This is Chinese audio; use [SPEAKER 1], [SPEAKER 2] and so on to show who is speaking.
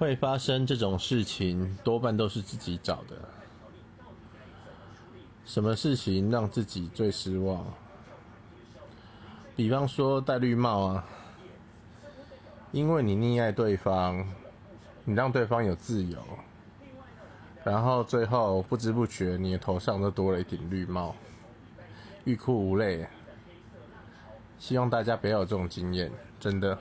[SPEAKER 1] 会发生这种事情，多半都是自己找的。什么事情让自己最失望？比方说戴绿帽啊，因为你溺爱对方，你让对方有自由，然后最后不知不觉你的头上都多了一顶绿帽。欲哭无泪，希望大家不要有这种经验，真的。